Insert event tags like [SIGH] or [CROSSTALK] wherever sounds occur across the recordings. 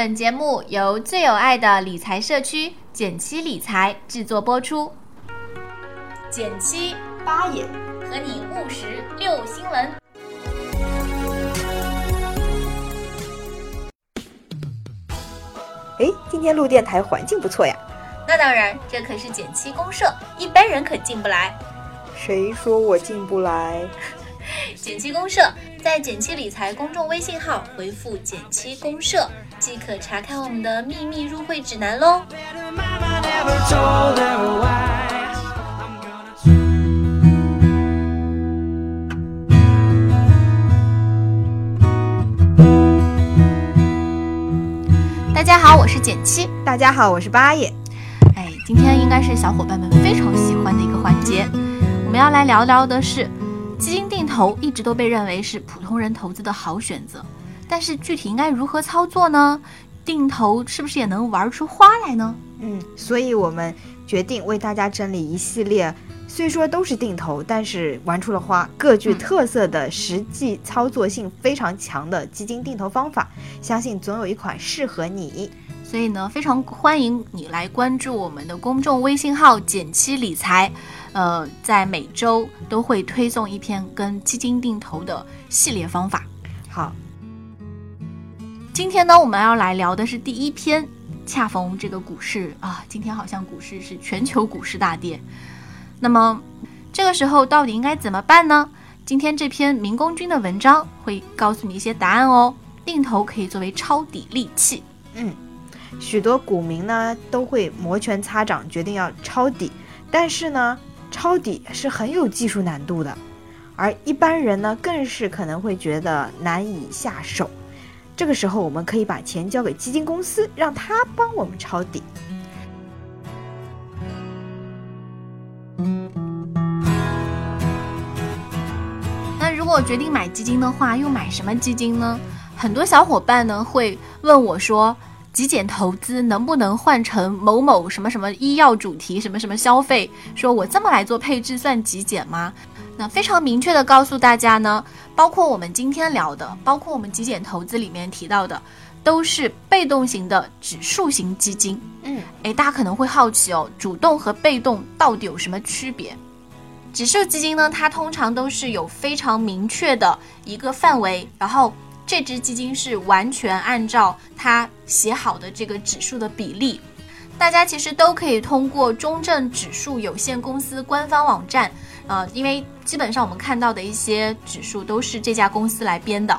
本节目由最有爱的理财社区简七理财制作播出。简七八爷和你务实六新闻。哎，今天录电台环境不错呀。那当然，这可是简七公社，一般人可进不来。谁说我进不来？[LAUGHS] 简七公社在减七理财公众微信号回复“减七公社”即可查看我们的秘密入会指南喽。大家好，我是减七。大家好，我是八爷。哎，今天应该是小伙伴们非常喜欢的一个环节，我们要来聊聊的是。基金定投一直都被认为是普通人投资的好选择，但是具体应该如何操作呢？定投是不是也能玩出花来呢？嗯，所以我们决定为大家整理一系列，虽说都是定投，但是玩出了花，各具特色的实际操作性非常强的基金定投方法，相信总有一款适合你。所以呢，非常欢迎你来关注我们的公众微信号“减七理财”。呃，在每周都会推送一篇跟基金定投的系列方法。好，今天呢，我们要来聊的是第一篇。恰逢这个股市啊，今天好像股市是全球股市大跌。那么这个时候到底应该怎么办呢？今天这篇民工君的文章会告诉你一些答案哦。定投可以作为抄底利器。嗯，许多股民呢都会摩拳擦掌，决定要抄底，但是呢。抄底是很有技术难度的，而一般人呢，更是可能会觉得难以下手。这个时候，我们可以把钱交给基金公司，让他帮我们抄底。那如果决定买基金的话，又买什么基金呢？很多小伙伴呢会问我说。极简投资能不能换成某某什么什么医药主题什么什么消费？说我这么来做配置算极简吗？那非常明确的告诉大家呢，包括我们今天聊的，包括我们极简投资里面提到的，都是被动型的指数型基金。嗯，诶，大家可能会好奇哦，主动和被动到底有什么区别？指数基金呢，它通常都是有非常明确的一个范围，然后。这只基金是完全按照它写好的这个指数的比例，大家其实都可以通过中证指数有限公司官方网站，呃，因为基本上我们看到的一些指数都是这家公司来编的，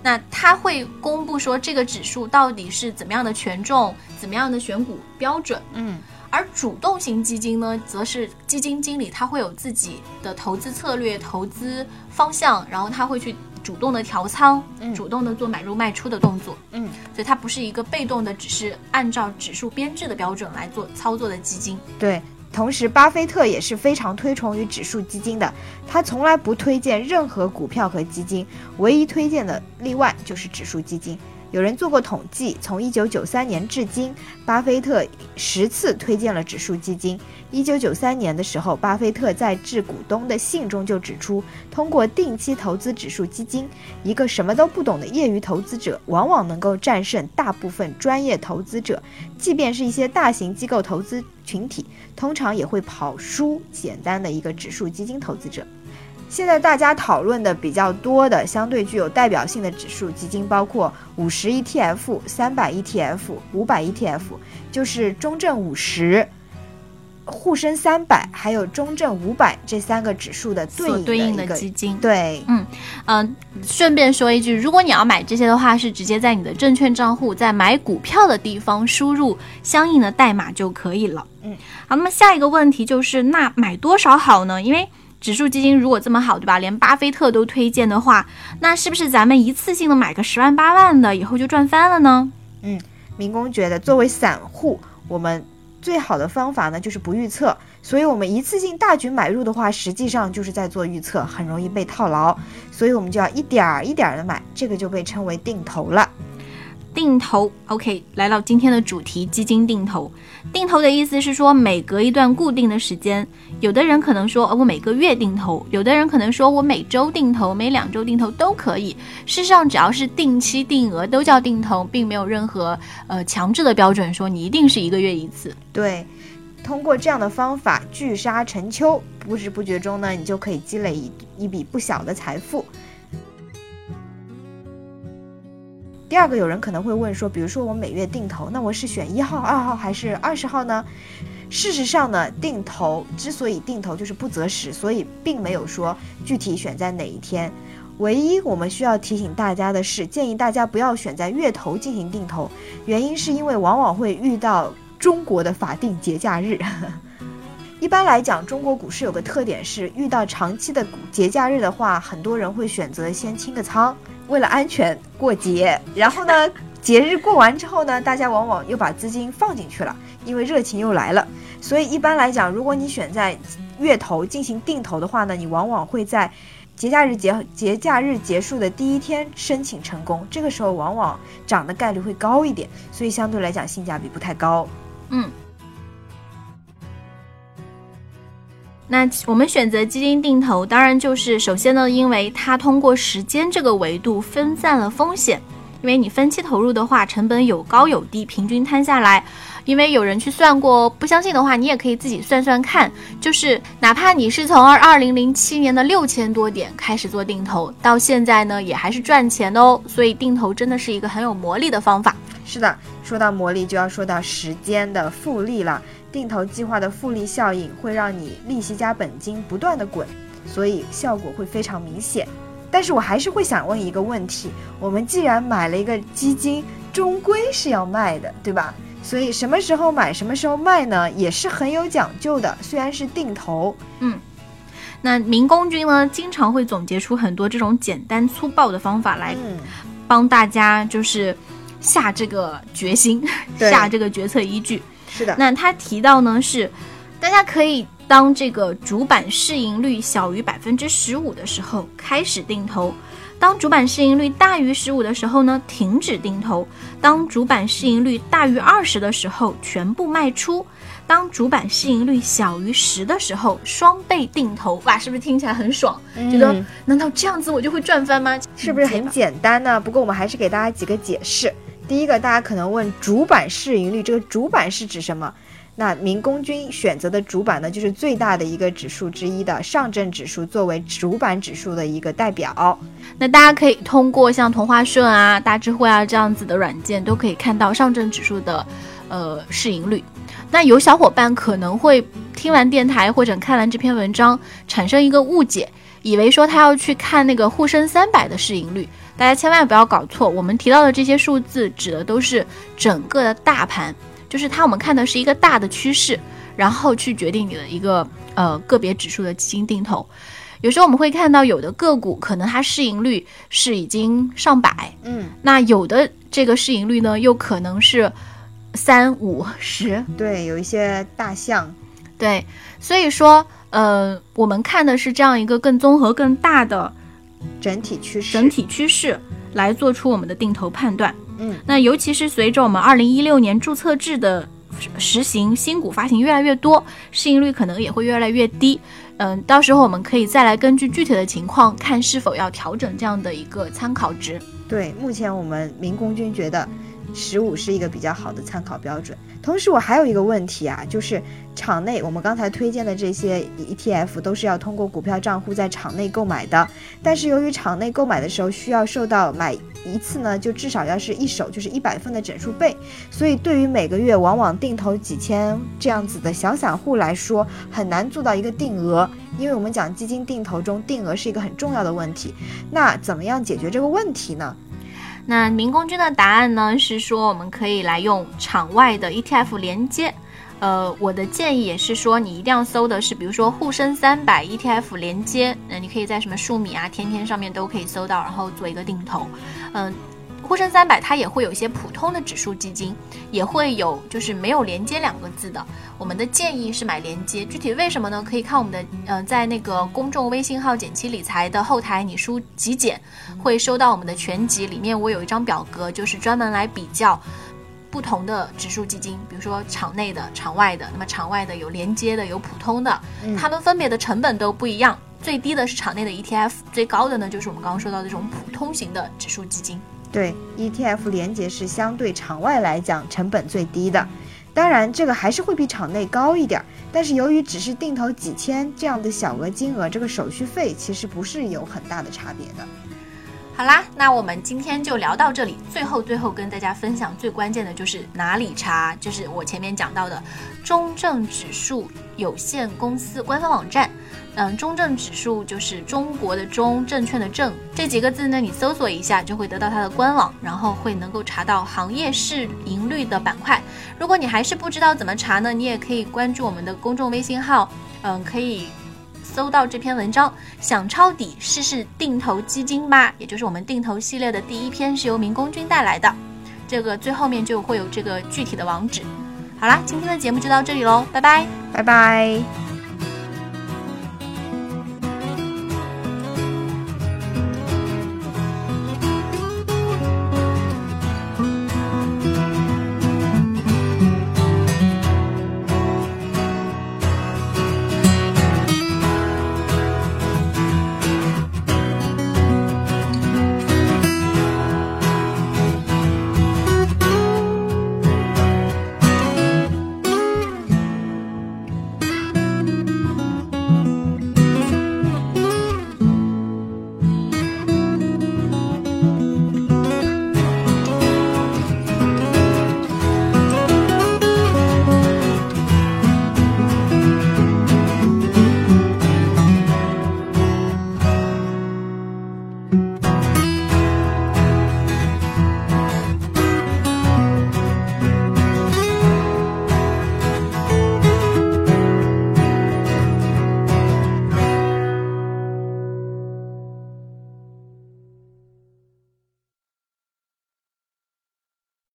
那它会公布说这个指数到底是怎么样的权重，怎么样的选股标准，嗯，而主动型基金呢，则是基金经理他会有自己的投资策略、投资方向，然后他会去。主动的调仓，嗯主动的做买入卖出的动作，嗯，所以它不是一个被动的，只是按照指数编制的标准来做操作的基金。对，同时巴菲特也是非常推崇于指数基金的，他从来不推荐任何股票和基金，唯一推荐的例外就是指数基金。有人做过统计，从一九九三年至今，巴菲特十次推荐了指数基金。一九九三年的时候，巴菲特在致股东的信中就指出，通过定期投资指数基金，一个什么都不懂的业余投资者，往往能够战胜大部分专业投资者。即便是一些大型机构投资群体，通常也会跑输简单的一个指数基金投资者。现在大家讨论的比较多的、相对具有代表性的指数基金，包括五十 ETF、三百 ETF、五百 ETF，就是中证五十、沪深三百还有中证五百这三个指数的对应的基金。对，嗯嗯，顺便说一句，如果你要买这些的话，是直接在你的证券账户，在买股票的地方输入相应的代码就可以了。嗯，好，那么下一个问题就是，那买多少好呢？因为指数基金如果这么好，对吧？连巴菲特都推荐的话，那是不是咱们一次性的买个十万八万的，以后就赚翻了呢？嗯，民工觉得作为散户，我们最好的方法呢就是不预测，所以我们一次性大举买入的话，实际上就是在做预测，很容易被套牢，所以我们就要一点儿一点儿的买，这个就被称为定投了。定投，OK，来到今天的主题，基金定投。定投的意思是说，每隔一段固定的时间，有的人可能说，呃，我每个月定投；有的人可能说我每周定投，每两周定投都可以。事实上，只要是定期定额都叫定投，并没有任何呃强制的标准，说你一定是一个月一次。对，通过这样的方法聚沙成丘，不知不觉中呢，你就可以积累一一笔不小的财富。第二个，有人可能会问说，比如说我每月定投，那我是选一号、二号还是二十号呢？事实上呢，定投之所以定投就是不择时，所以并没有说具体选在哪一天。唯一我们需要提醒大家的是，建议大家不要选在月头进行定投，原因是因为往往会遇到中国的法定节假日。[LAUGHS] 一般来讲，中国股市有个特点是，遇到长期的 [LAUGHS] 节假日的话，很多人会选择先清个仓。为了安全过节，然后呢，[LAUGHS] 节日过完之后呢，大家往往又把资金放进去了，因为热情又来了。所以一般来讲，如果你选在月头进行定投的话呢，你往往会在节假日节节假日结束的第一天申请成功，这个时候往往涨的概率会高一点，所以相对来讲性价比不太高。嗯。那我们选择基金定投，当然就是首先呢，因为它通过时间这个维度分散了风险，因为你分期投入的话，成本有高有低，平均摊下来，因为有人去算过，不相信的话，你也可以自己算算看，就是哪怕你是从二二零零七年的六千多点开始做定投，到现在呢，也还是赚钱的哦，所以定投真的是一个很有魔力的方法。是的，说到魔力，就要说到时间的复利了。定投计划的复利效应会让你利息加本金不断的滚，所以效果会非常明显。但是我还是会想问一个问题：我们既然买了一个基金，终归是要卖的，对吧？所以什么时候买，什么时候卖呢，也是很有讲究的。虽然是定投，嗯，那民工君呢，经常会总结出很多这种简单粗暴的方法来帮大家，就是下这个决心，[LAUGHS] 下这个决策依据。是的，那他提到呢是，大家可以当这个主板市盈率小于百分之十五的时候开始定投，当主板市盈率大于十五的时候呢停止定投，当主板市盈率大于二十的时候全部卖出，当主板市盈率小于十的时候双倍定投。哇，是不是听起来很爽？觉得难道这样子我就会赚翻吗？是不是很简单呢？不过我们还是给大家几个解释。第一个，大家可能问主板市盈率，这个主板是指什么？那民工君选择的主板呢，就是最大的一个指数之一的上证指数，作为主板指数的一个代表。那大家可以通过像同花顺啊、大智慧啊这样子的软件，都可以看到上证指数的呃市盈率。那有小伙伴可能会听完电台或者看完这篇文章，产生一个误解，以为说他要去看那个沪深三百的市盈率。大家千万不要搞错，我们提到的这些数字指的都是整个的大盘，就是它我们看的是一个大的趋势，然后去决定你的一个呃个别指数的基金定投。有时候我们会看到有的个股可能它市盈率是已经上百，嗯，那有的这个市盈率呢又可能是三五十，对，有一些大象，对，所以说呃我们看的是这样一个更综合、更大的。整体趋势，整体趋势来做出我们的定投判断。嗯，那尤其是随着我们二零一六年注册制的实行，新股发行越来越多，市盈率可能也会越来越低。嗯，到时候我们可以再来根据具体的情况，看是否要调整这样的一个参考值。对，目前我们民工军觉得十五是一个比较好的参考标准。同时，我还有一个问题啊，就是场内我们刚才推荐的这些 ETF 都是要通过股票账户在场内购买的，但是由于场内购买的时候需要受到买一次呢，就至少要是一手就是一百份的整数倍，所以对于每个月往往定投几千这样子的小散户来说，很难做到一个定额，因为我们讲基金定投中定额是一个很重要的问题。那怎么样解决这个问题呢？那民工君的答案呢？是说我们可以来用场外的 ETF 连接。呃，我的建议也是说，你一定要搜的是，比如说沪深三百 ETF 连接。那你可以在什么数米啊、天天上面都可以搜到，然后做一个定投。嗯，沪深三百它也会有一些普通的指数基金，也会有就是没有连接两个字的。我们的建议是买连接，具体为什么呢？可以看我们的呃，在那个公众微信号“减七理财”的后台，你输“极简”，会收到我们的全集，里面我有一张表格，就是专门来比较不同的指数基金，比如说场内的、场外的。那么场外的有连接的，有普通的，它们分别的成本都不一样。最低的是场内的 ETF，最高的呢就是我们刚刚说到的这种普通型的指数基金。对，ETF 连接是相对场外来讲成本最低的，当然这个还是会比场内高一点，但是由于只是定投几千这样的小额金额，这个手续费其实不是有很大的差别的。好啦，那我们今天就聊到这里。最后，最后跟大家分享最关键的就是哪里查，就是我前面讲到的中证指数有限公司官方网站。嗯，中证指数就是中国的中，证券的证这几个字呢，你搜索一下就会得到它的官网，然后会能够查到行业市盈率的板块。如果你还是不知道怎么查呢，你也可以关注我们的公众微信号，嗯，可以。搜到这篇文章，想抄底试试定投基金吧？也就是我们定投系列的第一篇，是由民工君带来的。这个最后面就会有这个具体的网址。好啦，今天的节目就到这里喽，拜拜，拜拜。